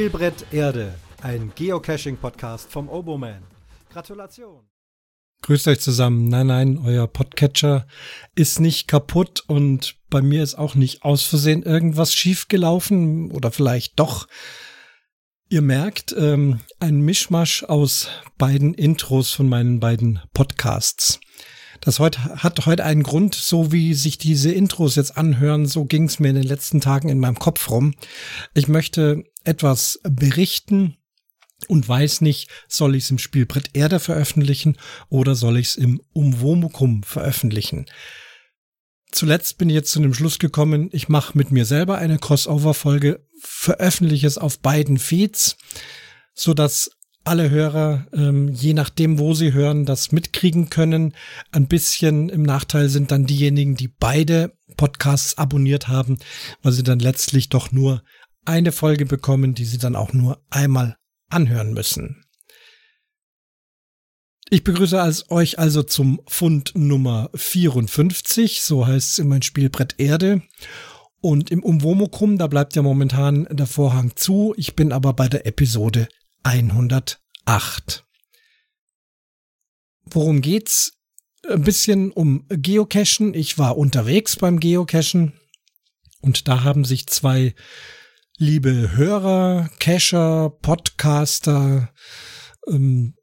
Spielbrett Erde, ein Geocaching-Podcast vom Oboman. Gratulation. Grüßt euch zusammen. Nein, nein, euer Podcatcher ist nicht kaputt und bei mir ist auch nicht aus Versehen irgendwas schiefgelaufen oder vielleicht doch. Ihr merkt, ähm, ein Mischmasch aus beiden Intros von meinen beiden Podcasts. Das heute, hat heute einen Grund, so wie sich diese Intros jetzt anhören, so ging es mir in den letzten Tagen in meinem Kopf rum. Ich möchte etwas berichten und weiß nicht, soll ich es im Spielbrett Erde veröffentlichen oder soll ich es im Umwomukum veröffentlichen. Zuletzt bin ich jetzt zu dem Schluss gekommen, ich mache mit mir selber eine Crossover-Folge, veröffentliche es auf beiden Feeds, so dass alle Hörer, ähm, je nachdem, wo sie hören, das mitkriegen können. Ein bisschen im Nachteil sind dann diejenigen, die beide Podcasts abonniert haben, weil sie dann letztlich doch nur eine Folge bekommen, die sie dann auch nur einmal anhören müssen. Ich begrüße als euch also zum Fund Nummer 54, so heißt es in mein Spielbrett Erde. Und im Umwomukum, da bleibt ja momentan der Vorhang zu. Ich bin aber bei der Episode 108. Worum geht's? Ein bisschen um Geocachen. Ich war unterwegs beim Geocachen und da haben sich zwei liebe Hörer, Cacher, Podcaster ähm,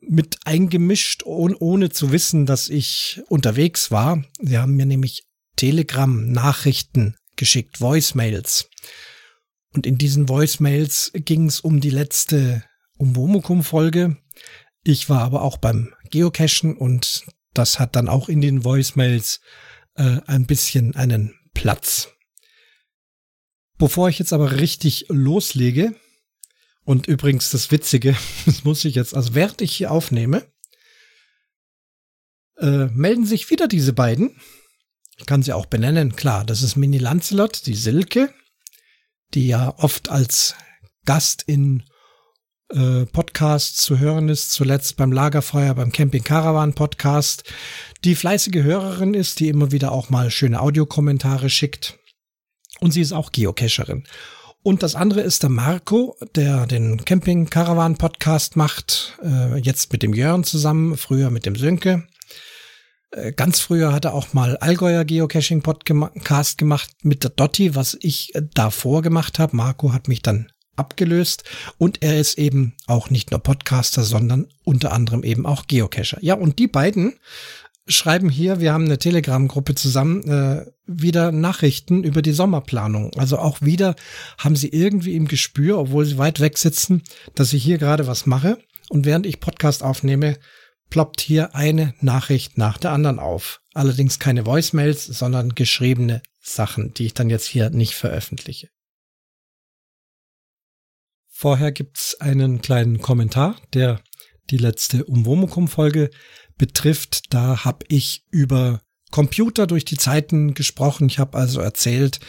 mit eingemischt, ohne, ohne zu wissen, dass ich unterwegs war. Sie haben mir nämlich Telegram-Nachrichten geschickt, Voicemails. Und in diesen Voicemails ging es um die letzte Umwomukum-Folge. Ich war aber auch beim Geocachen und das hat dann auch in den Voicemails äh, ein bisschen einen Platz. Bevor ich jetzt aber richtig loslege, und übrigens das Witzige, das muss ich jetzt, also während ich hier aufnehme, äh, melden sich wieder diese beiden. Ich kann sie auch benennen, klar, das ist Mini Lancelot, die Silke die ja oft als Gast in äh, Podcasts zu hören ist, zuletzt beim Lagerfeuer, beim Camping Caravan Podcast, die fleißige Hörerin ist, die immer wieder auch mal schöne Audiokommentare schickt. Und sie ist auch Geocacherin. Und das andere ist der Marco, der den Camping Caravan Podcast macht, äh, jetzt mit dem Jörn zusammen, früher mit dem Sönke. Äh, ganz früher hat er auch mal Allgäuer Geocaching Podcast gemacht mit der Dotti, was ich davor gemacht habe. Marco hat mich dann abgelöst und er ist eben auch nicht nur Podcaster, sondern unter anderem eben auch Geocacher. Ja, und die beiden schreiben hier, wir haben eine Telegram-Gruppe zusammen, äh, wieder Nachrichten über die Sommerplanung. Also auch wieder haben sie irgendwie im Gespür, obwohl sie weit weg sitzen, dass ich hier gerade was mache. Und während ich Podcast aufnehme, ploppt hier eine Nachricht nach der anderen auf. Allerdings keine Voicemails, sondern geschriebene Sachen, die ich dann jetzt hier nicht veröffentliche. Vorher gibt's einen kleinen Kommentar, der die letzte Umwomukum-Folge betrifft. Da habe ich über Computer durch die Zeiten gesprochen. Ich habe also erzählt,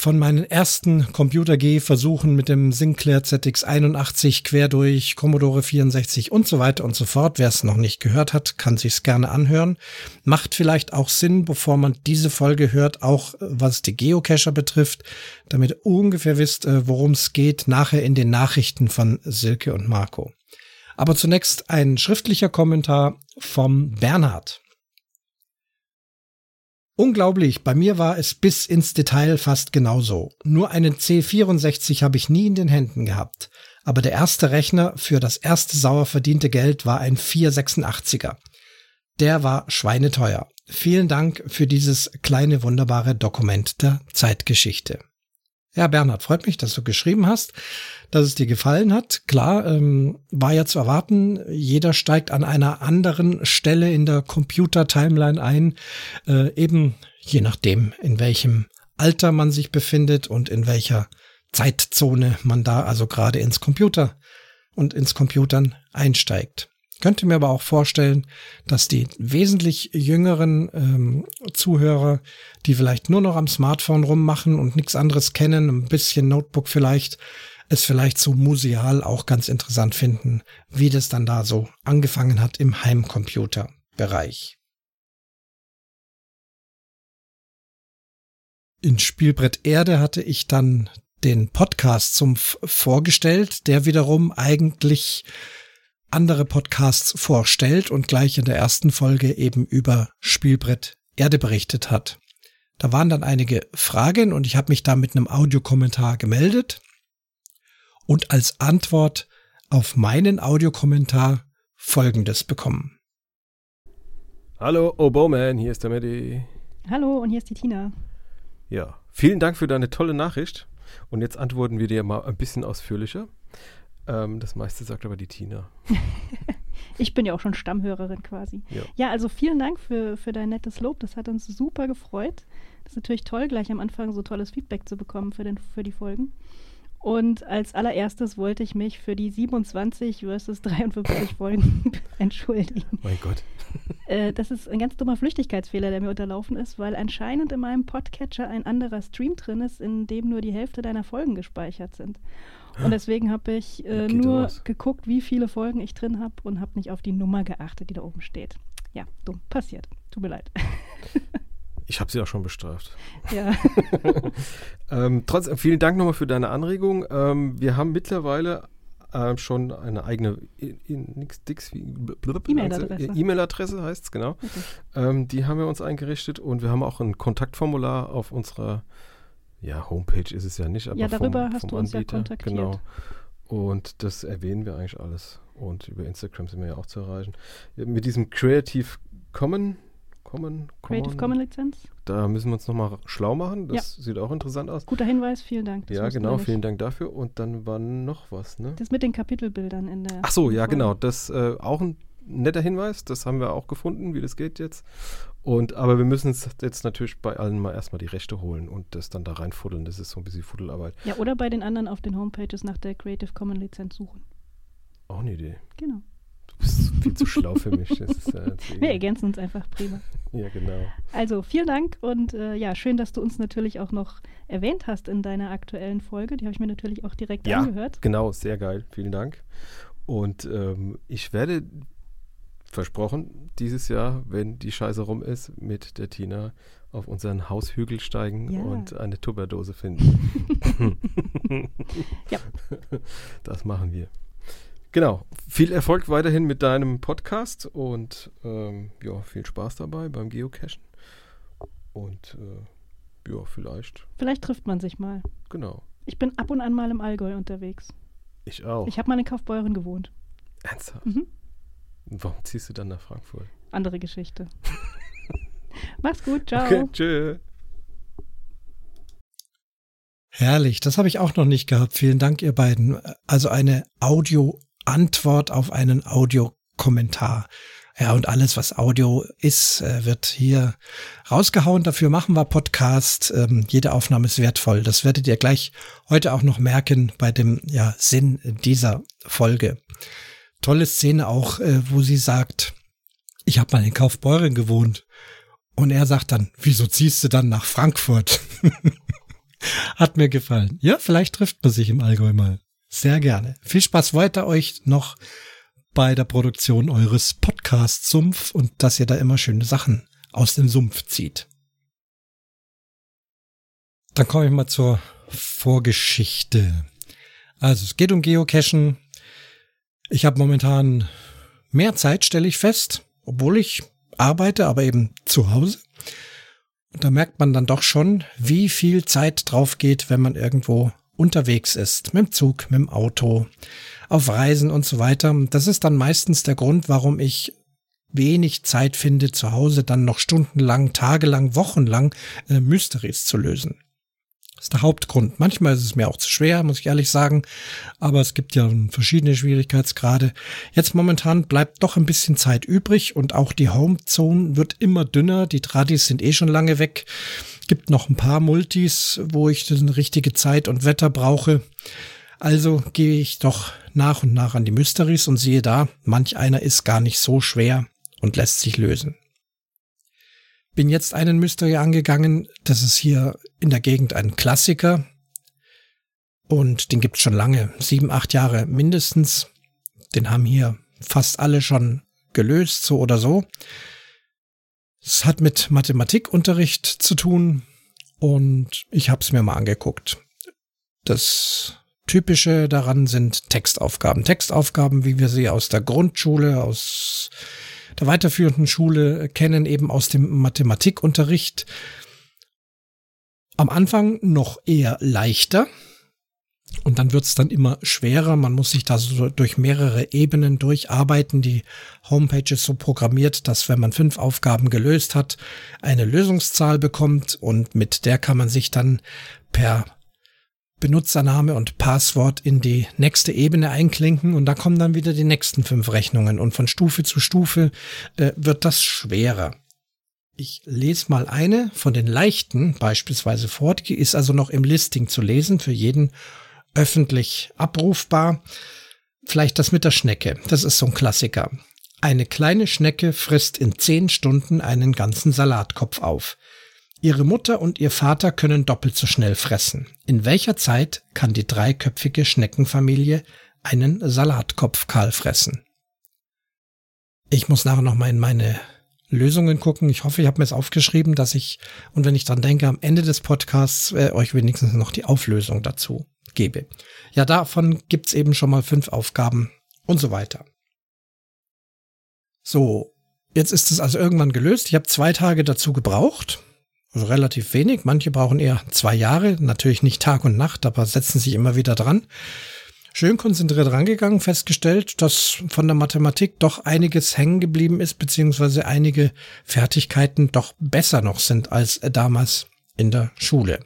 von meinen ersten Computer-G-Versuchen mit dem Sinclair ZX81 quer durch Commodore 64 und so weiter und so fort. Wer es noch nicht gehört hat, kann sich's gerne anhören. Macht vielleicht auch Sinn, bevor man diese Folge hört, auch was die Geocacher betrifft, damit ihr ungefähr wisst, äh, worum es geht, nachher in den Nachrichten von Silke und Marco. Aber zunächst ein schriftlicher Kommentar vom Bernhard. Unglaublich, bei mir war es bis ins Detail fast genauso. Nur einen C64 habe ich nie in den Händen gehabt. Aber der erste Rechner für das erste sauer verdiente Geld war ein 486er. Der war schweineteuer. Vielen Dank für dieses kleine wunderbare Dokument der Zeitgeschichte. Ja, Bernhard, freut mich, dass du geschrieben hast, dass es dir gefallen hat. Klar, ähm, war ja zu erwarten, jeder steigt an einer anderen Stelle in der Computer-Timeline ein, äh, eben je nachdem, in welchem Alter man sich befindet und in welcher Zeitzone man da also gerade ins Computer und ins Computern einsteigt könnte mir aber auch vorstellen, dass die wesentlich jüngeren ähm, Zuhörer, die vielleicht nur noch am Smartphone rummachen und nichts anderes kennen, ein bisschen Notebook vielleicht, es vielleicht so museal auch ganz interessant finden, wie das dann da so angefangen hat im Heimcomputer-Bereich. In Spielbrett Erde hatte ich dann den Podcast zum vorgestellt, der wiederum eigentlich andere Podcasts vorstellt und gleich in der ersten Folge eben über Spielbrett Erde berichtet hat. Da waren dann einige Fragen und ich habe mich da mit einem Audiokommentar gemeldet und als Antwort auf meinen Audiokommentar Folgendes bekommen. Hallo, Oboman, hier ist der Medi. Hallo, und hier ist die Tina. Ja, vielen Dank für deine tolle Nachricht. Und jetzt antworten wir dir mal ein bisschen ausführlicher. Ähm, das meiste sagt aber die Tina. ich bin ja auch schon Stammhörerin quasi. Ja, ja also vielen Dank für, für dein nettes Lob. Das hat uns super gefreut. Das ist natürlich toll, gleich am Anfang so tolles Feedback zu bekommen für, den, für die Folgen. Und als allererstes wollte ich mich für die 27 versus 53 Folgen entschuldigen. Mein Gott. Äh, das ist ein ganz dummer Flüchtigkeitsfehler, der mir unterlaufen ist, weil anscheinend in meinem Podcatcher ein anderer Stream drin ist, in dem nur die Hälfte deiner Folgen gespeichert sind. Und deswegen habe ich äh, nur raus. geguckt, wie viele Folgen ich drin habe und habe nicht auf die Nummer geachtet, die da oben steht. Ja, dumm. Passiert. Tut mir leid. Ich habe sie auch schon bestraft. Ja. ähm, trotzdem, vielen Dank nochmal für deine Anregung. Ähm, wir haben mittlerweile äh, schon eine eigene E-Mail-Adresse. E-Mail-Adresse heißt es, genau. Okay. Ähm, die haben wir uns eingerichtet und wir haben auch ein Kontaktformular auf unserer ja, Homepage ist es ja nicht, aber ja, darüber vom, hast vom du uns Anbieter. ja kontaktiert. Genau. Und das erwähnen wir eigentlich alles. Und über Instagram sind wir ja auch zu erreichen. Mit diesem Creative Common Common, Creative Common Lizenz. Da müssen wir uns nochmal schlau machen. Das ja. sieht auch interessant aus. Guter Hinweis, vielen Dank. Das ja, genau, vielen Dank dafür. Und dann war noch was, ne? Das mit den Kapitelbildern in der. Ach so, ja, Folge. genau. Das äh, auch ein netter Hinweis. Das haben wir auch gefunden, wie das geht jetzt. Und aber wir müssen jetzt natürlich bei allen mal erstmal die Rechte holen und das dann da reinfuddeln. Das ist so ein bisschen Fuddelarbeit. Ja, oder bei den anderen auf den Homepages nach der Creative Common Lizenz suchen. Auch eine Idee. Genau. Bist viel zu schlau für mich. Ist, äh, Wir ergänzen uns einfach prima. Ja, genau. Also vielen Dank und äh, ja, schön, dass du uns natürlich auch noch erwähnt hast in deiner aktuellen Folge. Die habe ich mir natürlich auch direkt ja, angehört. Genau, sehr geil. Vielen Dank. Und ähm, ich werde versprochen, dieses Jahr, wenn die Scheiße rum ist, mit der Tina auf unseren Haushügel steigen ja. und eine Tupperdose finden. ja. Das machen wir. Genau. Viel Erfolg weiterhin mit deinem Podcast und ähm, ja, viel Spaß dabei beim Geocachen. Und äh, ja, vielleicht. Vielleicht trifft man sich mal. Genau. Ich bin ab und an mal im Allgäu unterwegs. Ich auch. Ich habe mal in Kaufbeuren gewohnt. Ernsthaft? Mhm. Warum ziehst du dann nach Frankfurt? Andere Geschichte. Mach's gut, ciao. Okay, tschö. Herrlich, das habe ich auch noch nicht gehabt. Vielen Dank, ihr beiden. Also eine Audio-Antwort auf einen Audiokommentar. Ja, und alles, was Audio ist, äh, wird hier rausgehauen. Dafür machen wir Podcast. Ähm, jede Aufnahme ist wertvoll. Das werdet ihr gleich heute auch noch merken bei dem ja, Sinn dieser Folge tolle Szene auch, äh, wo sie sagt, ich habe mal in Kaufbeuren gewohnt. Und er sagt dann, wieso ziehst du dann nach Frankfurt? Hat mir gefallen. Ja, vielleicht trifft man sich im Allgäu mal. Sehr gerne. Viel Spaß weiter euch noch bei der Produktion eures Podcasts Sumpf und dass ihr da immer schöne Sachen aus dem Sumpf zieht. Dann komme ich mal zur Vorgeschichte. Also es geht um Geocachen, ich habe momentan mehr Zeit, stelle ich fest, obwohl ich arbeite, aber eben zu Hause. Und da merkt man dann doch schon, wie viel Zeit drauf geht, wenn man irgendwo unterwegs ist, mit dem Zug, mit dem Auto, auf Reisen und so weiter. Das ist dann meistens der Grund, warum ich wenig Zeit finde, zu Hause dann noch stundenlang, tagelang, wochenlang äh, Mysteries zu lösen. Das ist der Hauptgrund. Manchmal ist es mir auch zu schwer, muss ich ehrlich sagen. Aber es gibt ja verschiedene Schwierigkeitsgrade. Jetzt momentan bleibt doch ein bisschen Zeit übrig und auch die Homezone wird immer dünner. Die Tradis sind eh schon lange weg. Gibt noch ein paar Multis, wo ich eine richtige Zeit und Wetter brauche. Also gehe ich doch nach und nach an die Mysteries und sehe da, manch einer ist gar nicht so schwer und lässt sich lösen bin jetzt einen Mystery angegangen. Das ist hier in der Gegend ein Klassiker. Und den gibt's schon lange. Sieben, acht Jahre mindestens. Den haben hier fast alle schon gelöst, so oder so. Es hat mit Mathematikunterricht zu tun und ich habe es mir mal angeguckt. Das Typische daran sind Textaufgaben. Textaufgaben, wie wir sie aus der Grundschule, aus der weiterführenden Schule kennen, eben aus dem Mathematikunterricht. Am Anfang noch eher leichter. Und dann wird's dann immer schwerer. Man muss sich da so durch mehrere Ebenen durcharbeiten. Die Homepage ist so programmiert, dass wenn man fünf Aufgaben gelöst hat, eine Lösungszahl bekommt und mit der kann man sich dann per Benutzername und Passwort in die nächste Ebene einklinken und da kommen dann wieder die nächsten fünf Rechnungen und von Stufe zu Stufe äh, wird das schwerer. Ich lese mal eine von den leichten beispielsweise vor, die ist also noch im Listing zu lesen, für jeden öffentlich abrufbar. Vielleicht das mit der Schnecke, das ist so ein Klassiker. Eine kleine Schnecke frisst in zehn Stunden einen ganzen Salatkopf auf. Ihre Mutter und ihr Vater können doppelt so schnell fressen. In welcher Zeit kann die dreiköpfige Schneckenfamilie einen Salatkopf kahl fressen? Ich muss nachher noch mal in meine Lösungen gucken. Ich hoffe, ich habe mir es aufgeschrieben, dass ich, und wenn ich dran denke, am Ende des Podcasts äh, euch wenigstens noch die Auflösung dazu gebe. Ja, davon gibt's eben schon mal fünf Aufgaben und so weiter. So, jetzt ist es also irgendwann gelöst. Ich habe zwei Tage dazu gebraucht. Also relativ wenig. Manche brauchen eher zwei Jahre. Natürlich nicht Tag und Nacht, aber setzen sich immer wieder dran. Schön konzentriert rangegangen, festgestellt, dass von der Mathematik doch einiges hängen geblieben ist, beziehungsweise einige Fertigkeiten doch besser noch sind als damals in der Schule.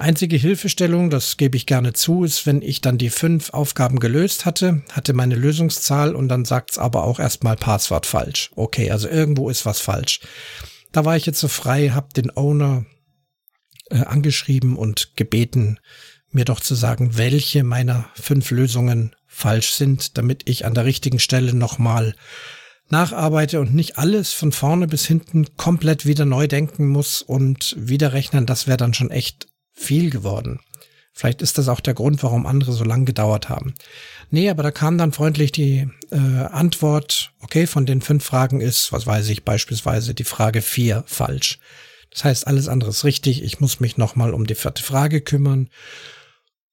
Einzige Hilfestellung, das gebe ich gerne zu, ist, wenn ich dann die fünf Aufgaben gelöst hatte, hatte meine Lösungszahl und dann sagt's aber auch erstmal Passwort falsch. Okay, also irgendwo ist was falsch. Da war ich jetzt so frei, habe den Owner äh, angeschrieben und gebeten, mir doch zu sagen, welche meiner fünf Lösungen falsch sind, damit ich an der richtigen Stelle nochmal nacharbeite und nicht alles von vorne bis hinten komplett wieder neu denken muss und wieder rechnen. Das wäre dann schon echt viel geworden. Vielleicht ist das auch der Grund, warum andere so lang gedauert haben. Nee, aber da kam dann freundlich die äh, Antwort, okay, von den fünf Fragen ist, was weiß ich, beispielsweise die Frage vier falsch. Das heißt, alles andere ist richtig. Ich muss mich nochmal um die vierte Frage kümmern.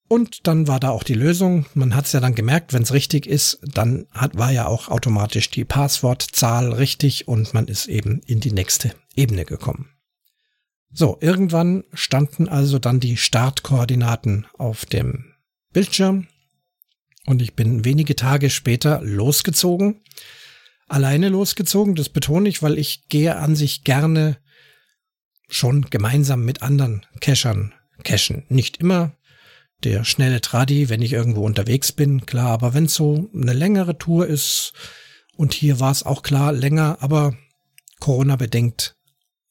Und dann war da auch die Lösung. Man hat es ja dann gemerkt, wenn es richtig ist, dann hat, war ja auch automatisch die Passwortzahl richtig und man ist eben in die nächste Ebene gekommen. So, irgendwann standen also dann die Startkoordinaten auf dem Bildschirm und ich bin wenige Tage später losgezogen. Alleine losgezogen, das betone ich, weil ich gehe an sich gerne schon gemeinsam mit anderen Cachern cachen. Nicht immer der schnelle Tradi, wenn ich irgendwo unterwegs bin, klar, aber wenn es so eine längere Tour ist, und hier war es auch klar länger, aber Corona bedingt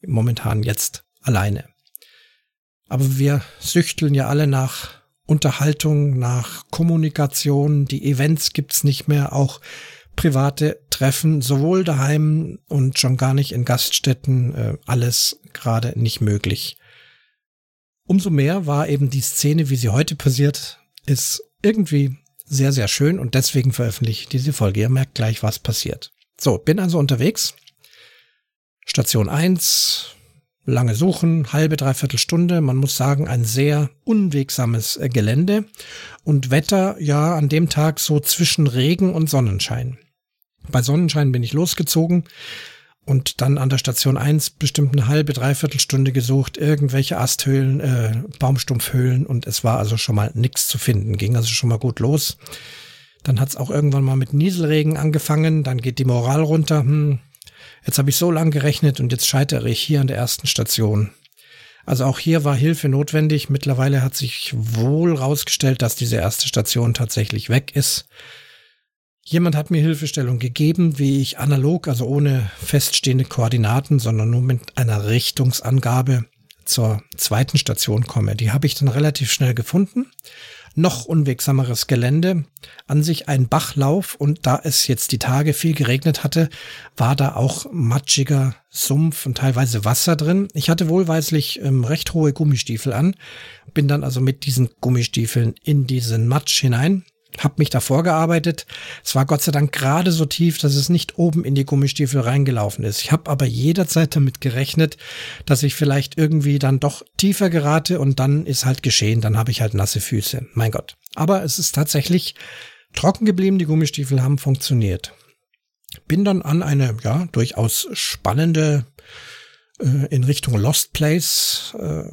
momentan jetzt alleine. Aber wir süchteln ja alle nach Unterhaltung, nach Kommunikation. Die Events gibt's nicht mehr, auch private Treffen, sowohl daheim und schon gar nicht in Gaststätten, äh, alles gerade nicht möglich. Umso mehr war eben die Szene, wie sie heute passiert, ist irgendwie sehr, sehr schön und deswegen veröffentliche ich diese Folge. Ihr merkt gleich, was passiert. So, bin also unterwegs. Station 1, lange Suchen, halbe, dreiviertel Stunde. Man muss sagen, ein sehr unwegsames äh, Gelände und Wetter, ja, an dem Tag so zwischen Regen und Sonnenschein. Bei Sonnenschein bin ich losgezogen und dann an der Station 1 bestimmt eine halbe, dreiviertel Stunde gesucht, irgendwelche Asthöhlen, äh, Baumstumpfhöhlen und es war also schon mal nichts zu finden, ging also schon mal gut los. Dann hat's auch irgendwann mal mit Nieselregen angefangen, dann geht die Moral runter, hm, Jetzt habe ich so lang gerechnet und jetzt scheitere ich hier an der ersten Station. Also auch hier war Hilfe notwendig. Mittlerweile hat sich wohl rausgestellt, dass diese erste Station tatsächlich weg ist. Jemand hat mir Hilfestellung gegeben, wie ich analog, also ohne feststehende Koordinaten, sondern nur mit einer Richtungsangabe zur zweiten Station komme. Die habe ich dann relativ schnell gefunden noch unwegsameres Gelände, an sich ein Bachlauf und da es jetzt die Tage viel geregnet hatte, war da auch matschiger Sumpf und teilweise Wasser drin. Ich hatte wohlweislich ähm, recht hohe Gummistiefel an, bin dann also mit diesen Gummistiefeln in diesen Matsch hinein. Habe mich davor gearbeitet. Es war Gott sei Dank gerade so tief, dass es nicht oben in die Gummistiefel reingelaufen ist. Ich habe aber jederzeit damit gerechnet, dass ich vielleicht irgendwie dann doch tiefer gerate und dann ist halt geschehen, dann habe ich halt nasse Füße. Mein Gott. Aber es ist tatsächlich trocken geblieben, die Gummistiefel haben funktioniert. Bin dann an eine, ja, durchaus spannende äh, in Richtung Lost Place äh,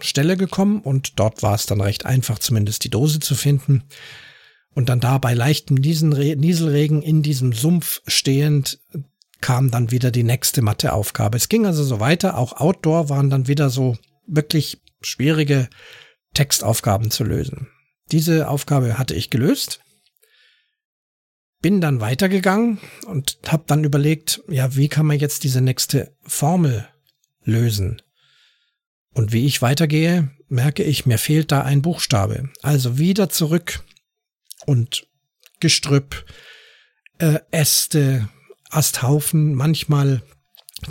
Stelle gekommen und dort war es dann recht einfach, zumindest die Dose zu finden. Und dann da bei leichtem Nieselregen in diesem Sumpf stehend kam dann wieder die nächste Matheaufgabe. Es ging also so weiter. Auch Outdoor waren dann wieder so wirklich schwierige Textaufgaben zu lösen. Diese Aufgabe hatte ich gelöst. Bin dann weitergegangen und habe dann überlegt, ja, wie kann man jetzt diese nächste Formel lösen? Und wie ich weitergehe, merke ich, mir fehlt da ein Buchstabe. Also wieder zurück und Gestrüpp, äh, Äste, Asthaufen, manchmal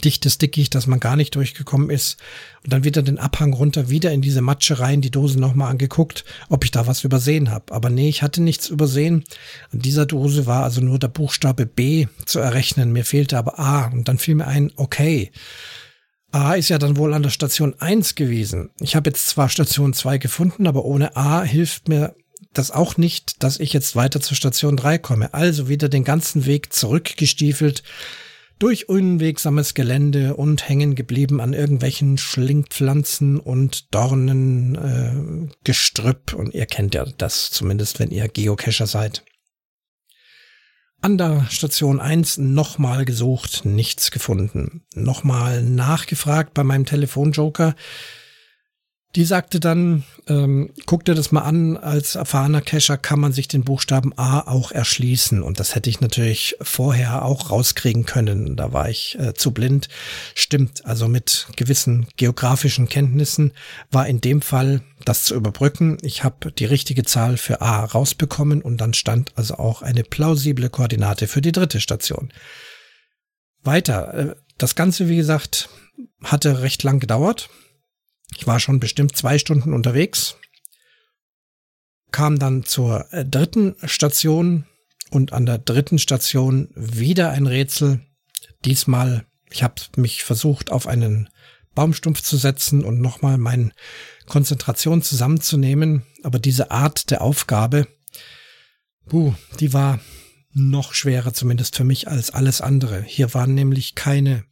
dichtes Dickicht, dass man gar nicht durchgekommen ist. Und dann wieder den Abhang runter, wieder in diese Matsche rein, die Dose nochmal angeguckt, ob ich da was übersehen habe. Aber nee, ich hatte nichts übersehen. An dieser Dose war also nur der Buchstabe B zu errechnen. Mir fehlte aber A. Und dann fiel mir ein, okay. A ist ja dann wohl an der Station 1 gewesen. Ich habe jetzt zwar Station 2 gefunden, aber ohne A hilft mir das auch nicht, dass ich jetzt weiter zur Station 3 komme. Also wieder den ganzen Weg zurückgestiefelt durch unwegsames Gelände und hängen geblieben an irgendwelchen Schlingpflanzen und Dornen, äh, Gestrüpp. Und ihr kennt ja das zumindest, wenn ihr Geocacher seid. An der Station 1 nochmal gesucht, nichts gefunden. Nochmal nachgefragt bei meinem Telefonjoker. Die sagte dann, ähm, guck dir das mal an, als erfahrener Cacher kann man sich den Buchstaben A auch erschließen. Und das hätte ich natürlich vorher auch rauskriegen können. Da war ich äh, zu blind. Stimmt, also mit gewissen geografischen Kenntnissen war in dem Fall das zu überbrücken. Ich habe die richtige Zahl für A rausbekommen und dann stand also auch eine plausible Koordinate für die dritte Station. Weiter. Äh, das Ganze, wie gesagt, hatte recht lang gedauert ich war schon bestimmt zwei Stunden unterwegs, kam dann zur äh, dritten Station und an der dritten Station wieder ein Rätsel. Diesmal, ich habe mich versucht, auf einen Baumstumpf zu setzen und nochmal meine Konzentration zusammenzunehmen. Aber diese Art der Aufgabe, puh, die war noch schwerer, zumindest für mich, als alles andere. Hier waren nämlich keine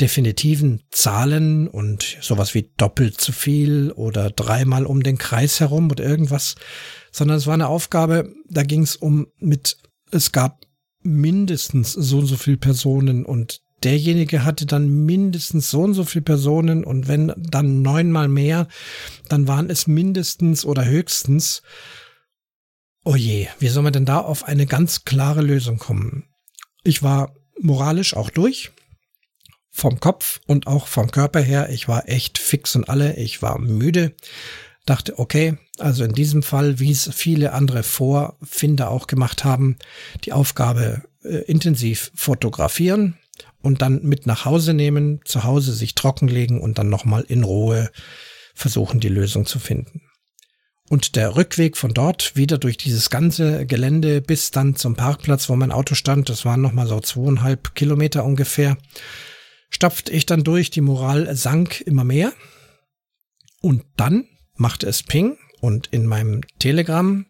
definitiven Zahlen und sowas wie doppelt zu viel oder dreimal um den Kreis herum oder irgendwas, sondern es war eine Aufgabe, da ging es um mit, es gab mindestens so und so viel Personen und derjenige hatte dann mindestens so und so viel Personen und wenn dann neunmal mehr, dann waren es mindestens oder höchstens. Oh je, wie soll man denn da auf eine ganz klare Lösung kommen? Ich war moralisch auch durch vom Kopf und auch vom Körper her. Ich war echt fix und alle. Ich war müde. Dachte, okay, also in diesem Fall, wie es viele andere Vorfinder auch gemacht haben, die Aufgabe äh, intensiv fotografieren und dann mit nach Hause nehmen, zu Hause sich trockenlegen und dann nochmal in Ruhe versuchen, die Lösung zu finden. Und der Rückweg von dort wieder durch dieses ganze Gelände bis dann zum Parkplatz, wo mein Auto stand, das waren nochmal so zweieinhalb Kilometer ungefähr, stapfte ich dann durch, die Moral sank immer mehr. Und dann machte es Ping und in meinem Telegram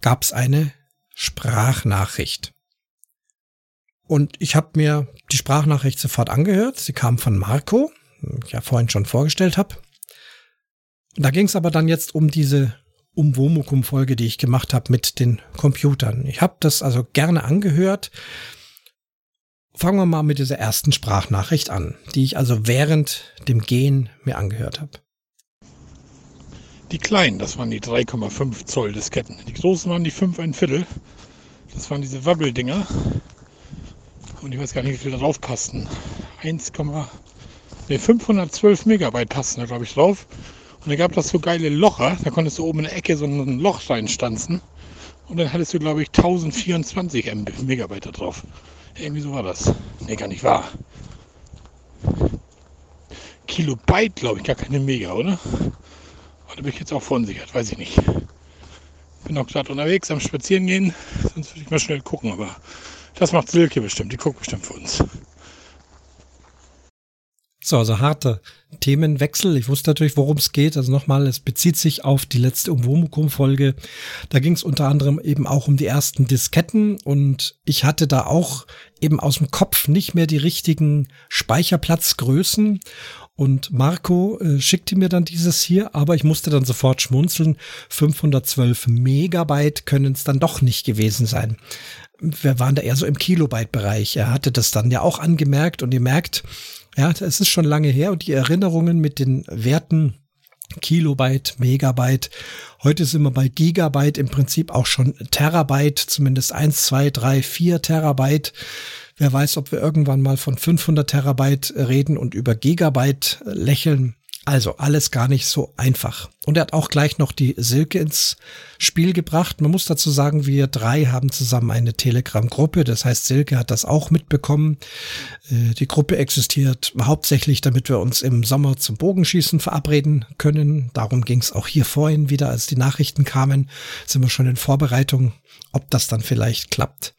gab es eine Sprachnachricht. Und ich habe mir die Sprachnachricht sofort angehört. Sie kam von Marco, ich ja vorhin schon vorgestellt habe. Da ging es aber dann jetzt um diese Umwomukum-Folge, die ich gemacht habe mit den Computern. Ich habe das also gerne angehört, Fangen wir mal mit dieser ersten Sprachnachricht an, die ich also während dem Gehen mir angehört habe. Die kleinen, das waren die 3,5 Zoll Disketten. Die großen waren die 5 ein Viertel. Das waren diese Wabbeldinger. Und ich weiß gar nicht, wie viel da drauf passten. 1, nee, 512 Megabyte passten da, glaube ich, drauf. Und da gab das so geile Locher. Da konntest du oben in der Ecke so ein Loch reinstanzen. Und dann hattest du, glaube ich, 1024 MB Megabyte da drauf. Irgendwie so war das. Ne, gar nicht wahr. Kilobyte, glaube ich, gar keine Mega, oder? Oder bin ich jetzt auch verunsichert? Weiß ich nicht. Bin auch gerade unterwegs am Spazieren gehen, sonst würde ich mal schnell gucken, aber das macht Silke bestimmt, die guckt bestimmt für uns. So, also harter Themenwechsel. Ich wusste natürlich, worum es geht. Also nochmal, es bezieht sich auf die letzte Umwomukum-Folge. Da ging es unter anderem eben auch um die ersten Disketten und ich hatte da auch eben aus dem Kopf nicht mehr die richtigen Speicherplatzgrößen. Und Marco äh, schickte mir dann dieses hier, aber ich musste dann sofort schmunzeln. 512 Megabyte können es dann doch nicht gewesen sein. Wir waren da eher so im Kilobyte-Bereich. Er hatte das dann ja auch angemerkt und ihr merkt, ja, es ist schon lange her und die Erinnerungen mit den Werten Kilobyte, Megabyte. Heute sind wir bei Gigabyte, im Prinzip auch schon Terabyte, zumindest eins, zwei, drei, vier Terabyte. Wer weiß, ob wir irgendwann mal von 500 Terabyte reden und über Gigabyte lächeln. Also alles gar nicht so einfach. Und er hat auch gleich noch die Silke ins Spiel gebracht. Man muss dazu sagen, wir drei haben zusammen eine Telegram-Gruppe. Das heißt, Silke hat das auch mitbekommen. Äh, die Gruppe existiert hauptsächlich, damit wir uns im Sommer zum Bogenschießen verabreden können. Darum ging es auch hier vorhin wieder, als die Nachrichten kamen. Sind wir schon in Vorbereitung, ob das dann vielleicht klappt.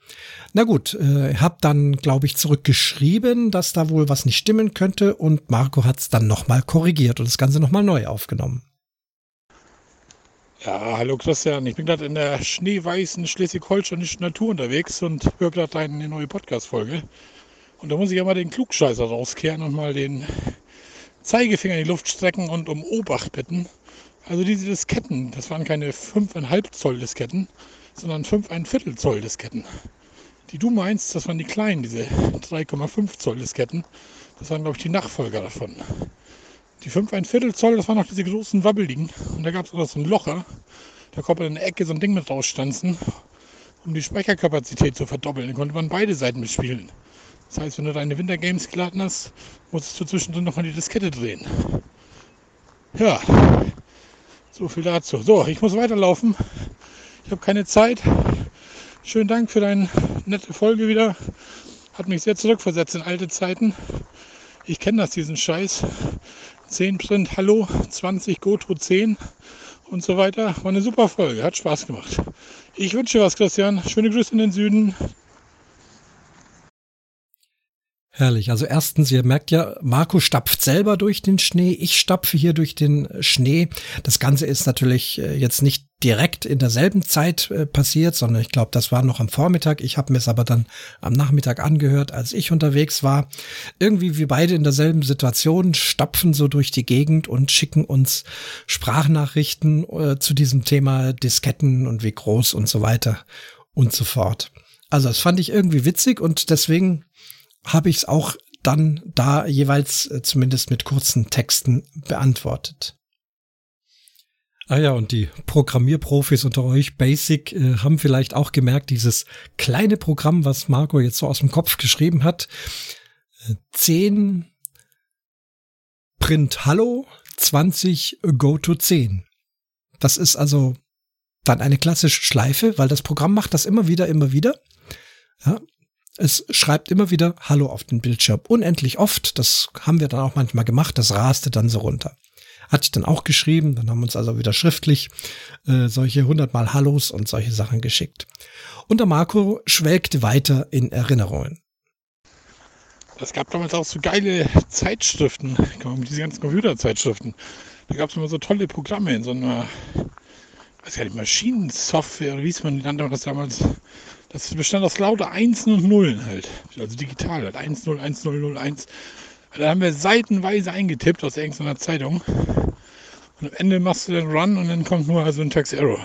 Na gut, äh, hab dann, glaube ich, zurückgeschrieben, dass da wohl was nicht stimmen könnte und Marco hat es dann nochmal korrigiert und das Ganze nochmal neu aufgenommen. Ja, hallo Christian. Ich bin gerade in der schneeweißen schleswig-holsteinischen Natur unterwegs und höre gerade deine neue Podcast-Folge. Und da muss ich ja mal den Klugscheißer rauskehren und mal den Zeigefinger in die Luft strecken und um Obacht bitten. Also diese Disketten, das waren keine 5,5 Zoll Disketten, sondern 5,1 Viertel Zoll Disketten. Die du meinst, das waren die kleinen, diese 3,5 Zoll Disketten. Das waren, glaube ich, die Nachfolger davon. Die 5 Viertel Zoll, das waren noch diese großen wabbeligen. Und da gab es auch so ein Locher. Da konnte man in der Ecke so ein Ding mit rausstanzen, um die Speicherkapazität zu verdoppeln. Da konnte man beide Seiten mitspielen. Das heißt, wenn du deine Wintergames geladen hast, musstest du zwischendrin nochmal die Diskette drehen. Ja, so viel dazu. So, ich muss weiterlaufen. Ich habe keine Zeit. Schönen Dank für deine nette Folge wieder. Hat mich sehr zurückversetzt in alte Zeiten. Ich kenne das, diesen Scheiß. 10 Print Hallo, 20 Goto 10 und so weiter. War eine super Folge, hat Spaß gemacht. Ich wünsche was, Christian. Schöne Grüße in den Süden. Herrlich. Also erstens, ihr merkt ja, Marco stapft selber durch den Schnee. Ich stapfe hier durch den Schnee. Das Ganze ist natürlich äh, jetzt nicht direkt in derselben Zeit äh, passiert, sondern ich glaube, das war noch am Vormittag. Ich habe mir es aber dann am Nachmittag angehört, als ich unterwegs war. Irgendwie wir beide in derselben Situation stapfen so durch die Gegend und schicken uns Sprachnachrichten äh, zu diesem Thema Disketten und wie groß und so weiter und so fort. Also das fand ich irgendwie witzig und deswegen habe ich es auch dann da jeweils äh, zumindest mit kurzen Texten beantwortet. Ah ja, und die Programmierprofis unter euch, Basic, äh, haben vielleicht auch gemerkt, dieses kleine Programm, was Marco jetzt so aus dem Kopf geschrieben hat, 10 äh, Print Hallo, 20 Go to 10. Das ist also dann eine klassische Schleife, weil das Programm macht das immer wieder, immer wieder. Ja, es schreibt immer wieder Hallo auf den Bildschirm. Unendlich oft. Das haben wir dann auch manchmal gemacht. Das raste dann so runter. Hatte ich dann auch geschrieben. Dann haben wir uns also wieder schriftlich äh, solche hundertmal Hallos und solche Sachen geschickt. Und der Marco schwelgte weiter in Erinnerungen. Es gab damals auch so geile Zeitschriften, diese ganzen Computerzeitschriften. Da gab es immer so tolle Programme in so einer, weiß gar nicht, Maschinensoftware, wie hieß man nannte man das damals? Das bestand aus lauter Einsen und Nullen halt. Also digital halt. 1, 0, 1, 0, 0, 1. Da haben wir seitenweise eingetippt aus irgendeiner Zeitung. Und am Ende machst du den Run und dann kommt nur Syntax Error.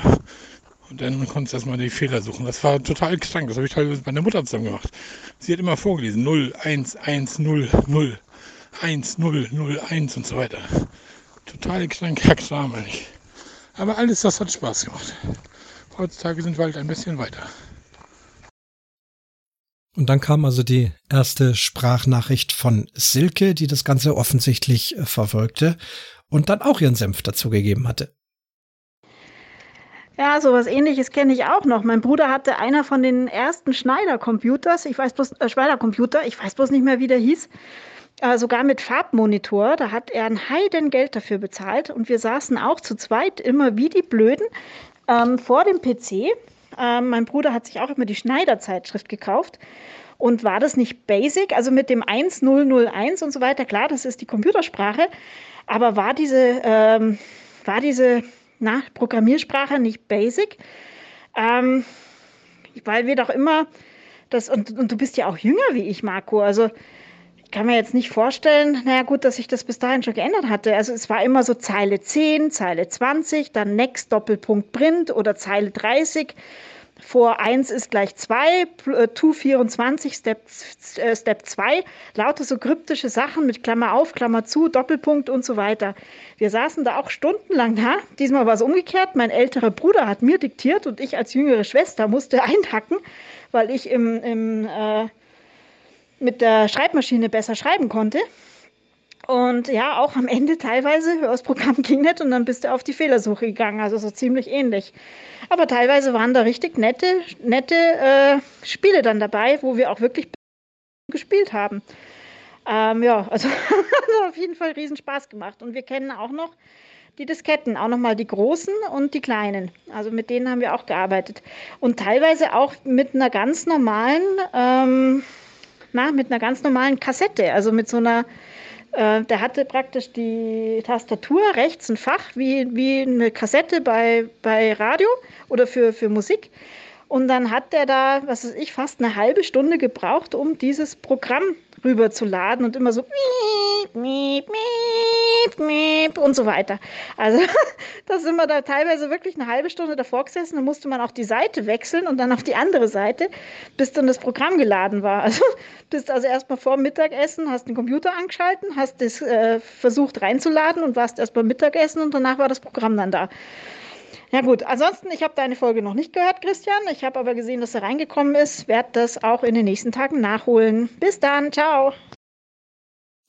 Und dann konntest du erstmal die Fehler suchen. Das war total krank. Das habe ich teilweise bei meiner Mutter zusammen gemacht. Sie hat immer vorgelesen. 0, 1, 1, 0, 0, 1, 0, 0, 1 und so weiter. Total kranker Kram eigentlich. Aber alles das hat Spaß gemacht. Heutzutage sind wir halt ein bisschen weiter. Und dann kam also die erste Sprachnachricht von Silke, die das Ganze offensichtlich äh, verfolgte und dann auch ihren Senf dazugegeben hatte. Ja, sowas ähnliches kenne ich auch noch. Mein Bruder hatte einer von den ersten Schneider-Computers, ich weiß bloß, äh, Schneider-Computer, ich weiß bloß nicht mehr, wie der hieß, äh, sogar mit Farbmonitor. Da hat er ein Heidengeld dafür bezahlt und wir saßen auch zu zweit immer wie die Blöden ähm, vor dem PC. Ähm, mein Bruder hat sich auch immer die Schneider-Zeitschrift gekauft. Und war das nicht Basic, also mit dem 1001 und so weiter? Klar, das ist die Computersprache. Aber war diese, ähm, war diese na, Programmiersprache nicht Basic? Ähm, weil wir doch immer das, und, und du bist ja auch jünger wie ich, Marco. Also kann mir jetzt nicht vorstellen, naja gut, dass sich das bis dahin schon geändert hatte. Also es war immer so Zeile 10, Zeile 20, dann Next Doppelpunkt Print oder Zeile 30 vor 1 ist gleich 2, äh, to 24, Step, äh, Step 2, lauter so kryptische Sachen mit Klammer auf, Klammer zu, Doppelpunkt und so weiter. Wir saßen da auch stundenlang da. Diesmal war es umgekehrt. Mein älterer Bruder hat mir diktiert und ich als jüngere Schwester musste einhacken, weil ich im, im, äh, mit der Schreibmaschine besser schreiben konnte. Und ja, auch am Ende teilweise, das Programm ging nicht und dann bist du auf die Fehlersuche gegangen, also so ziemlich ähnlich. Aber teilweise waren da richtig nette, nette äh, Spiele dann dabei, wo wir auch wirklich gespielt haben. Ähm, ja, also auf jeden Fall riesen Spaß gemacht. Und wir kennen auch noch die Disketten, auch nochmal die großen und die kleinen. Also mit denen haben wir auch gearbeitet. Und teilweise auch mit einer ganz normalen, ähm, na, mit einer ganz normalen Kassette, also mit so einer äh, der hatte praktisch die Tastatur rechts ein Fach wie, wie eine Kassette bei, bei Radio oder für, für Musik. Und dann hat der da, was weiß ich, fast eine halbe Stunde gebraucht, um dieses Programm rüberzuladen und immer so miep, miep, miep, miep und so weiter. Also da sind wir da teilweise wirklich eine halbe Stunde davor gesessen, da musste man auch die Seite wechseln und dann auf die andere Seite, bis dann das Programm geladen war. Also bist also erstmal vor Mittagessen, hast den Computer angeschalten, hast das äh, versucht reinzuladen und warst erst beim Mittagessen und danach war das Programm dann da. Ja gut, ansonsten, ich habe deine Folge noch nicht gehört, Christian. Ich habe aber gesehen, dass er reingekommen ist. Werde das auch in den nächsten Tagen nachholen. Bis dann, ciao.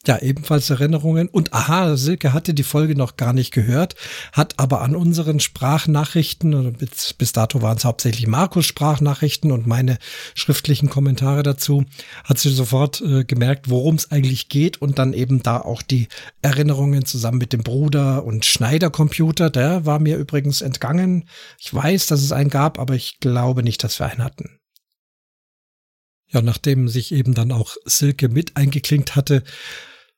Ja, ebenfalls Erinnerungen. Und aha, Silke hatte die Folge noch gar nicht gehört, hat aber an unseren Sprachnachrichten, bis, bis dato waren es hauptsächlich Markus Sprachnachrichten und meine schriftlichen Kommentare dazu, hat sie sofort äh, gemerkt, worum es eigentlich geht und dann eben da auch die Erinnerungen zusammen mit dem Bruder und Schneidercomputer, der war mir übrigens entgangen. Ich weiß, dass es einen gab, aber ich glaube nicht, dass wir einen hatten. Ja, nachdem sich eben dann auch Silke mit eingeklinkt hatte,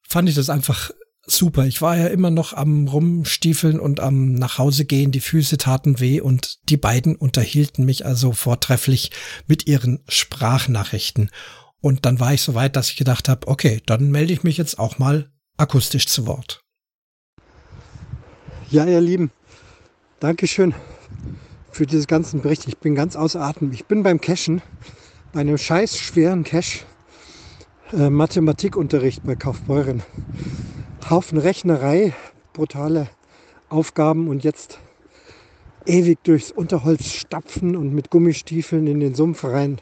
fand ich das einfach super. Ich war ja immer noch am Rumstiefeln und am Nachhausegehen. Die Füße taten weh und die beiden unterhielten mich also vortrefflich mit ihren Sprachnachrichten. Und dann war ich so weit, dass ich gedacht habe, okay, dann melde ich mich jetzt auch mal akustisch zu Wort. Ja, ihr Lieben, Dankeschön für diesen ganzen Bericht. Ich bin ganz außer Atem. Ich bin beim Cashen, bei einem scheiß schweren Cash äh, Mathematikunterricht bei Kaufbeuren. Haufen Rechnerei, brutale Aufgaben und jetzt ewig durchs Unterholz stapfen und mit Gummistiefeln in den Sumpf rein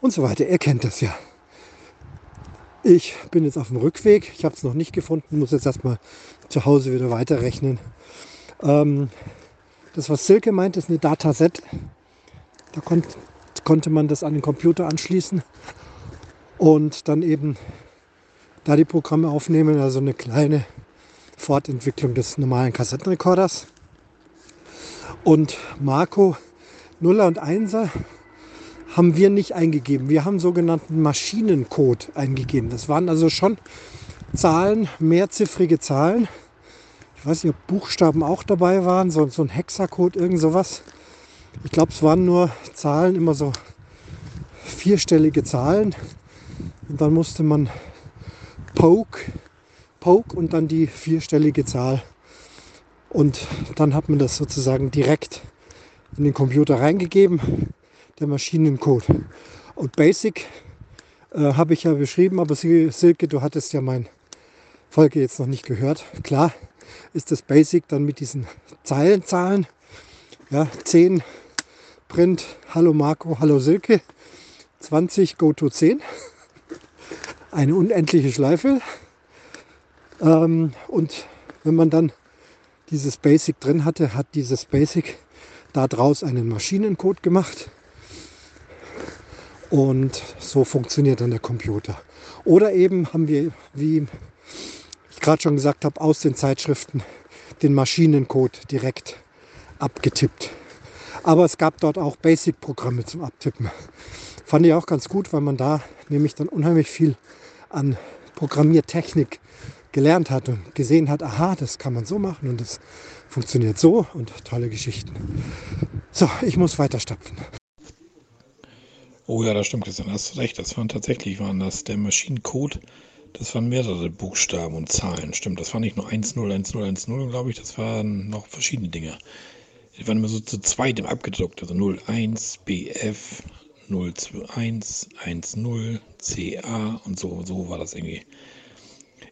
und so weiter. Ihr kennt das ja. Ich bin jetzt auf dem Rückweg. Ich habe es noch nicht gefunden, muss jetzt erstmal zu Hause wieder weiterrechnen. Ähm, das, was Silke meint, ist eine Dataset. Da kon konnte man das an den Computer anschließen und dann eben da die Programme aufnehmen, also eine kleine Fortentwicklung des normalen Kassettenrekorders. Und Marco Nuller und Einser haben wir nicht eingegeben. Wir haben sogenannten Maschinencode eingegeben. Das waren also schon Zahlen, mehrziffrige Zahlen. Ich weiß nicht, ob Buchstaben auch dabei waren, so, so ein Hexacode, irgend sowas. Ich glaube, es waren nur Zahlen, immer so vierstellige Zahlen. Und dann musste man Poke, Poke und dann die vierstellige Zahl. Und dann hat man das sozusagen direkt in den Computer reingegeben, der Maschinencode. Und Basic äh, habe ich ja beschrieben, aber Silke, du hattest ja meine Folge jetzt noch nicht gehört. Klar ist das Basic dann mit diesen Zeilenzahlen. Ja, 10 Print, Hallo Marco, Hallo Silke, 20 Go to 10 eine unendliche Schleife. Ähm, und wenn man dann dieses Basic drin hatte, hat dieses Basic da draus einen Maschinencode gemacht. Und so funktioniert dann der Computer. Oder eben haben wir, wie ich gerade schon gesagt habe, aus den Zeitschriften den Maschinencode direkt abgetippt. Aber es gab dort auch Basic-Programme zum Abtippen. Fand ich auch ganz gut, weil man da nämlich dann unheimlich viel an Programmiertechnik gelernt hat und gesehen hat, aha, das kann man so machen und das funktioniert so und tolle Geschichten. So, ich muss weiter stapfen. Oh ja, das stimmt, Christian, hast recht. Das waren tatsächlich, waren das der Maschinencode, das waren mehrere Buchstaben und Zahlen. Stimmt, das war nicht nur 1-0, 1-0, 1-0, glaube ich, das waren noch verschiedene Dinge. Die waren immer so zu zweit im abgedruckt, also 01, BF, 021, 10, CA und so, so war das irgendwie.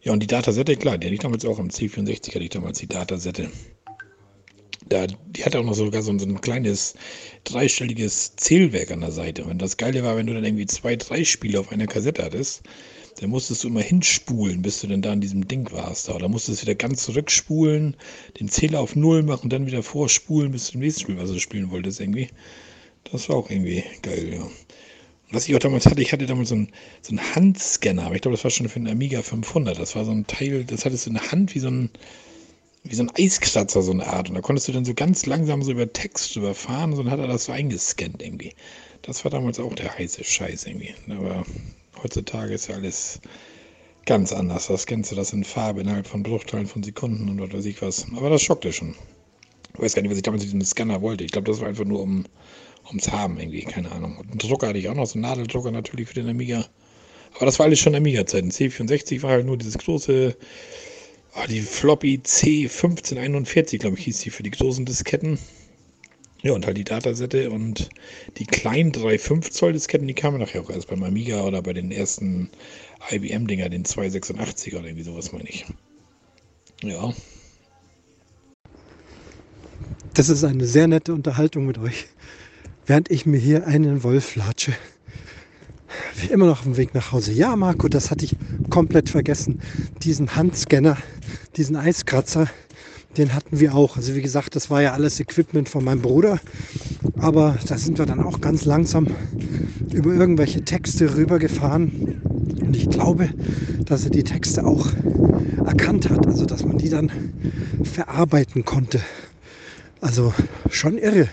Ja, und die Datasette, klar, die hatte ich damals auch am C64, hatte ich damals die Datasette. Da, die hatte auch noch sogar so, so ein kleines dreistelliges Zählwerk an der Seite. Und das Geile war, wenn du dann irgendwie zwei, drei Spiele auf einer Kassette hattest, dann musstest du immer hinspulen, bis du dann da an diesem Ding warst. Oder musstest du wieder ganz zurückspulen, den Zähler auf Null machen, dann wieder vorspulen, bis du im nächsten Spiel, was du spielen wolltest, irgendwie. Das war auch irgendwie geil, ja. Was ich auch damals hatte, ich hatte damals so einen, so einen Handscanner, aber ich glaube, das war schon für einen Amiga 500. Das war so ein Teil, das hattest du in der Hand wie so ein, wie so ein Eiskratzer, so eine Art. Und da konntest du dann so ganz langsam so über Text überfahren und dann hat er das so eingescannt irgendwie. Das war damals auch der heiße Scheiß irgendwie. Aber heutzutage ist ja alles ganz anders. Das kennst du das in Farbe innerhalb von Bruchteilen von Sekunden und was weiß ich was. Aber das schockte schon. Ich weiß gar nicht, was ich damals mit diesem Scanner wollte. Ich glaube, das war einfach nur um ums Haben irgendwie, keine Ahnung. Und einen Drucker hatte ich auch noch, so einen Nadeldrucker natürlich für den Amiga. Aber das war alles schon Amiga-Zeiten. C64 war halt nur dieses große, oh, die Floppy C1541, glaube ich, hieß die für die großen Disketten. Ja, und halt die Datasette und die kleinen 3,5 Zoll Disketten, die kamen nachher auch erst beim Amiga oder bei den ersten IBM-Dinger, den 286er oder irgendwie sowas, meine ich. Ja. Das ist eine sehr nette Unterhaltung mit euch während ich mir hier einen Wolf latsche. Wie immer noch auf dem Weg nach Hause. Ja, Marco, das hatte ich komplett vergessen. Diesen Handscanner, diesen Eiskratzer, den hatten wir auch. Also wie gesagt, das war ja alles Equipment von meinem Bruder. Aber da sind wir dann auch ganz langsam über irgendwelche Texte rübergefahren. Und ich glaube, dass er die Texte auch erkannt hat. Also dass man die dann verarbeiten konnte. Also schon irre.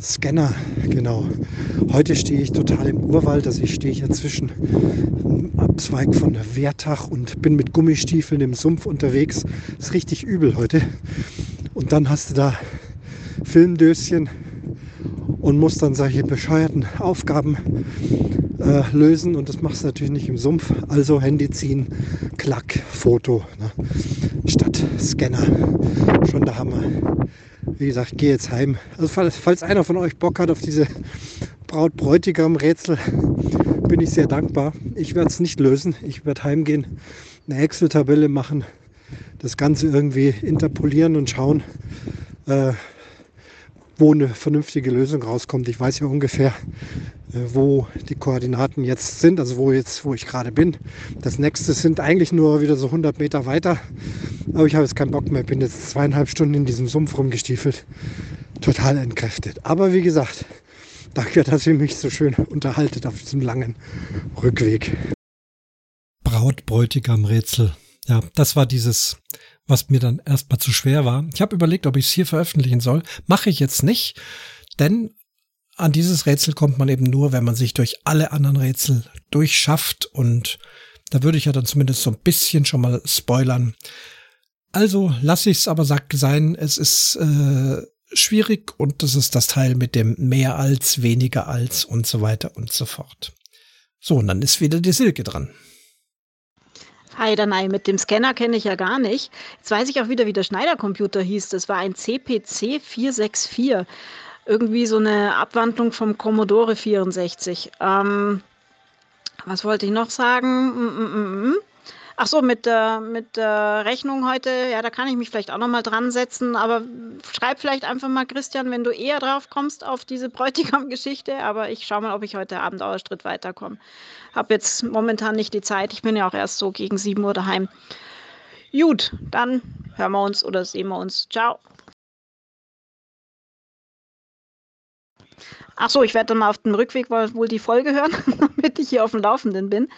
Scanner, genau. Heute stehe ich total im Urwald. Also ich stehe hier zwischen einem Abzweig von Wehrtach und bin mit Gummistiefeln im Sumpf unterwegs. Ist richtig übel heute. Und dann hast du da Filmdöschen und musst dann solche bescheuerten Aufgaben äh, lösen und das machst du natürlich nicht im Sumpf. Also Handy ziehen, Klack, Foto ne? statt Scanner. Schon der Hammer wie gesagt, gehe jetzt heim. Also falls, falls einer von euch Bock hat auf diese Braut-Bräutigam-Rätsel, bin ich sehr dankbar. Ich werde es nicht lösen. Ich werde heimgehen, eine Excel-Tabelle machen, das Ganze irgendwie interpolieren und schauen, äh, wo eine vernünftige Lösung rauskommt. Ich weiß ja ungefähr, äh, wo die Koordinaten jetzt sind, also wo jetzt, wo ich gerade bin. Das nächste sind eigentlich nur wieder so 100 Meter weiter, aber ich habe jetzt keinen Bock mehr. Bin jetzt zweieinhalb Stunden in diesem Sumpf rumgestiefelt, total entkräftet. Aber wie gesagt, danke, dass ihr mich so schön unterhaltet auf diesem langen Rückweg. Braut-Bräutigam-Rätsel. Ja, das war dieses was mir dann erstmal zu schwer war. Ich habe überlegt, ob ich es hier veröffentlichen soll. Mache ich jetzt nicht, denn an dieses Rätsel kommt man eben nur, wenn man sich durch alle anderen Rätsel durchschafft und da würde ich ja dann zumindest so ein bisschen schon mal spoilern. Also lasse ich es aber sagt sein, es ist äh, schwierig und das ist das Teil mit dem mehr als, weniger als und so weiter und so fort. So, und dann ist wieder die Silke dran. Hi, Danai, mit dem Scanner kenne ich ja gar nicht. Jetzt weiß ich auch wieder, wie der Schneidercomputer hieß. Das war ein CPC 464. Irgendwie so eine Abwandlung vom Commodore 64. Ähm, was wollte ich noch sagen? Mm -mm -mm. Ach so, mit der, mit der Rechnung heute, ja, da kann ich mich vielleicht auch noch mal dran setzen, aber schreib vielleicht einfach mal, Christian, wenn du eher drauf kommst auf diese Bräutigam-Geschichte, aber ich schaue mal, ob ich heute Abend auch einen Schritt weiterkomme. Habe jetzt momentan nicht die Zeit, ich bin ja auch erst so gegen 7 Uhr daheim. Gut, dann hören wir uns oder sehen wir uns. Ciao. Ach so, ich werde dann mal auf dem Rückweg wohl die Folge hören, damit ich hier auf dem Laufenden bin.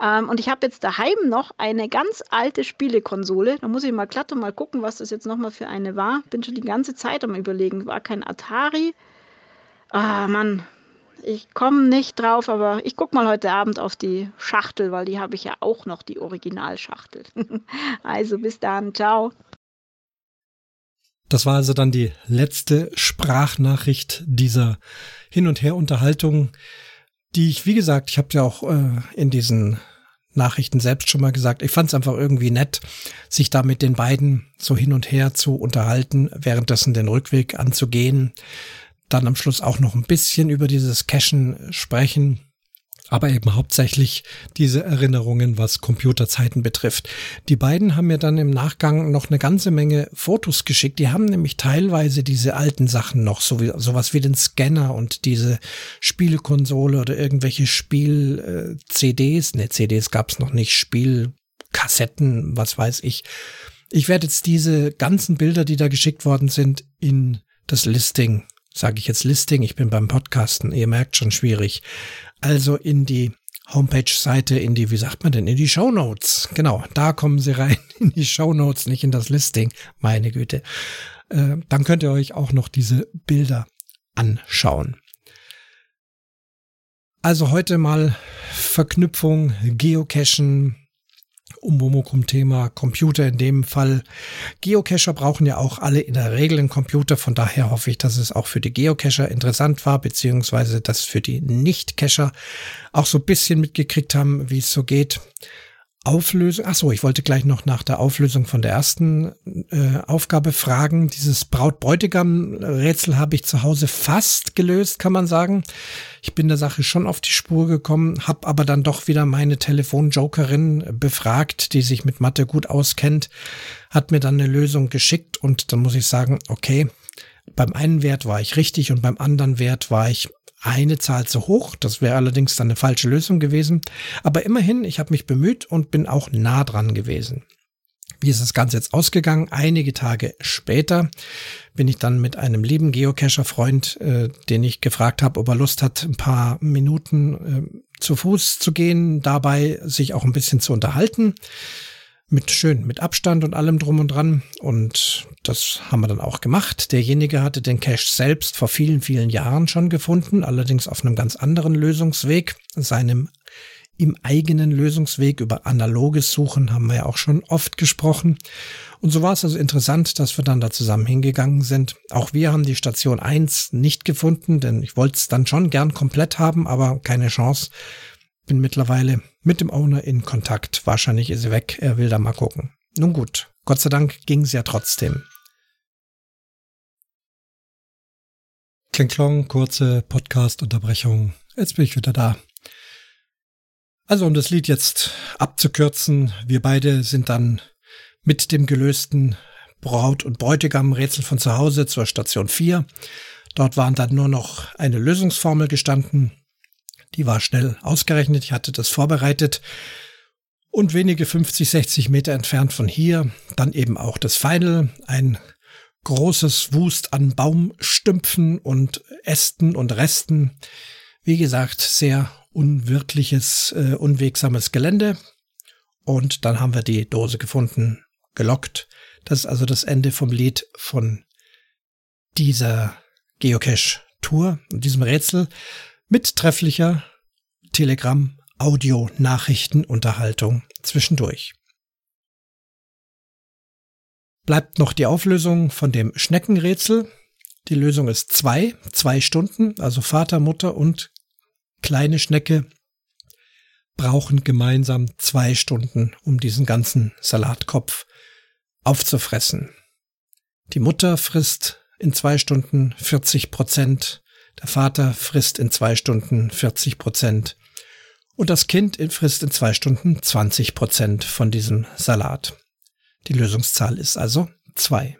Ähm, und ich habe jetzt daheim noch eine ganz alte Spielekonsole. Da muss ich mal glatt und mal gucken, was das jetzt nochmal für eine war. Bin schon die ganze Zeit am überlegen. War kein Atari. Ah, Mann. Ich komme nicht drauf, aber ich gucke mal heute Abend auf die Schachtel, weil die habe ich ja auch noch, die Originalschachtel. also bis dann. Ciao. Das war also dann die letzte Sprachnachricht dieser Hin- und Her-Unterhaltung, die ich, wie gesagt, ich habe ja auch äh, in diesen Nachrichten selbst schon mal gesagt, ich fand es einfach irgendwie nett, sich da mit den beiden so hin und her zu unterhalten, währenddessen den Rückweg anzugehen, dann am Schluss auch noch ein bisschen über dieses Cashen sprechen aber eben hauptsächlich diese Erinnerungen, was Computerzeiten betrifft. Die beiden haben mir dann im Nachgang noch eine ganze Menge Fotos geschickt. Die haben nämlich teilweise diese alten Sachen noch, so wie, sowas wie den Scanner und diese Spielekonsole oder irgendwelche Spiel-CDs. Äh, ne, CDs gab's noch nicht, Spielkassetten, was weiß ich. Ich werde jetzt diese ganzen Bilder, die da geschickt worden sind, in das Listing sage ich jetzt Listing, ich bin beim Podcasten, ihr merkt schon schwierig, also in die Homepage-Seite, in die, wie sagt man denn, in die Show Notes. Genau, da kommen Sie rein, in die Show Notes, nicht in das Listing. Meine Güte. Äh, dann könnt ihr euch auch noch diese Bilder anschauen. Also heute mal Verknüpfung, Geocachen, Umwomukum-Thema Computer in dem Fall. Geocacher brauchen ja auch alle in der Regel einen Computer. Von daher hoffe ich, dass es auch für die Geocacher interessant war, beziehungsweise dass für die Nicht-Cacher auch so ein bisschen mitgekriegt haben, wie es so geht. Auflösung. Ach so, ich wollte gleich noch nach der Auflösung von der ersten äh, Aufgabe fragen. Dieses Braut-Bräutigam-Rätsel habe ich zu Hause fast gelöst, kann man sagen. Ich bin der Sache schon auf die Spur gekommen, habe aber dann doch wieder meine Telefonjokerin befragt, die sich mit Mathe gut auskennt, hat mir dann eine Lösung geschickt und dann muss ich sagen, okay, beim einen Wert war ich richtig und beim anderen Wert war ich eine Zahl zu hoch. Das wäre allerdings dann eine falsche Lösung gewesen. Aber immerhin, ich habe mich bemüht und bin auch nah dran gewesen. Wie ist das Ganze jetzt ausgegangen? Einige Tage später bin ich dann mit einem lieben Geocacher-Freund, äh, den ich gefragt habe, ob er Lust hat, ein paar Minuten äh, zu Fuß zu gehen, dabei sich auch ein bisschen zu unterhalten mit schön, mit Abstand und allem drum und dran. Und das haben wir dann auch gemacht. Derjenige hatte den Cache selbst vor vielen, vielen Jahren schon gefunden, allerdings auf einem ganz anderen Lösungsweg, seinem im eigenen Lösungsweg über analoges Suchen haben wir ja auch schon oft gesprochen. Und so war es also interessant, dass wir dann da zusammen hingegangen sind. Auch wir haben die Station 1 nicht gefunden, denn ich wollte es dann schon gern komplett haben, aber keine Chance bin mittlerweile mit dem Owner in Kontakt. Wahrscheinlich ist sie weg. Er will da mal gucken. Nun gut. Gott sei Dank ging es ja trotzdem. Kling kurze Podcast-Unterbrechung. Jetzt bin ich wieder da. Also, um das Lied jetzt abzukürzen, wir beide sind dann mit dem gelösten Braut- und Bräutigam-Rätsel von zu Hause zur Station 4. Dort waren dann nur noch eine Lösungsformel gestanden die war schnell ausgerechnet. Ich hatte das vorbereitet. Und wenige 50, 60 Meter entfernt von hier dann eben auch das Final. Ein großes Wust an Baumstümpfen und Ästen und Resten. Wie gesagt, sehr unwirtliches, äh, unwegsames Gelände. Und dann haben wir die Dose gefunden, gelockt. Das ist also das Ende vom Lied von dieser Geocache-Tour, diesem Rätsel mit trefflicher Telegram, Audio, Nachrichten, Unterhaltung zwischendurch. Bleibt noch die Auflösung von dem Schneckenrätsel. Die Lösung ist zwei, zwei Stunden, also Vater, Mutter und kleine Schnecke brauchen gemeinsam zwei Stunden, um diesen ganzen Salatkopf aufzufressen. Die Mutter frisst in zwei Stunden 40 Prozent der Vater frisst in zwei Stunden 40 Prozent und das Kind frisst in zwei Stunden 20 Prozent von diesem Salat. Die Lösungszahl ist also zwei.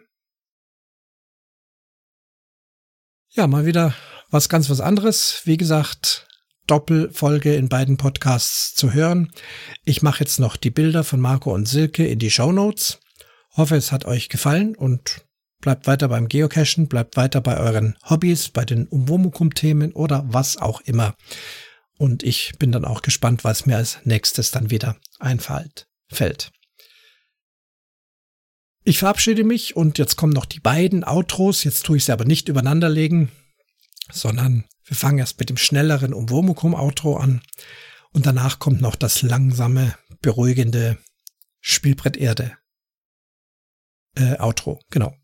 Ja, mal wieder was ganz was anderes. Wie gesagt, Doppelfolge in beiden Podcasts zu hören. Ich mache jetzt noch die Bilder von Marco und Silke in die Show Notes. Hoffe, es hat euch gefallen und Bleibt weiter beim Geocachen, bleibt weiter bei euren Hobbys, bei den Umwomukum-Themen oder was auch immer. Und ich bin dann auch gespannt, was mir als nächstes dann wieder einfällt. Fällt. Ich verabschiede mich und jetzt kommen noch die beiden Outros. Jetzt tue ich sie aber nicht übereinander legen. sondern wir fangen erst mit dem schnelleren Umwomukum-Outro an und danach kommt noch das langsame, beruhigende Spielbrett Erde. Äh, Outro, genau.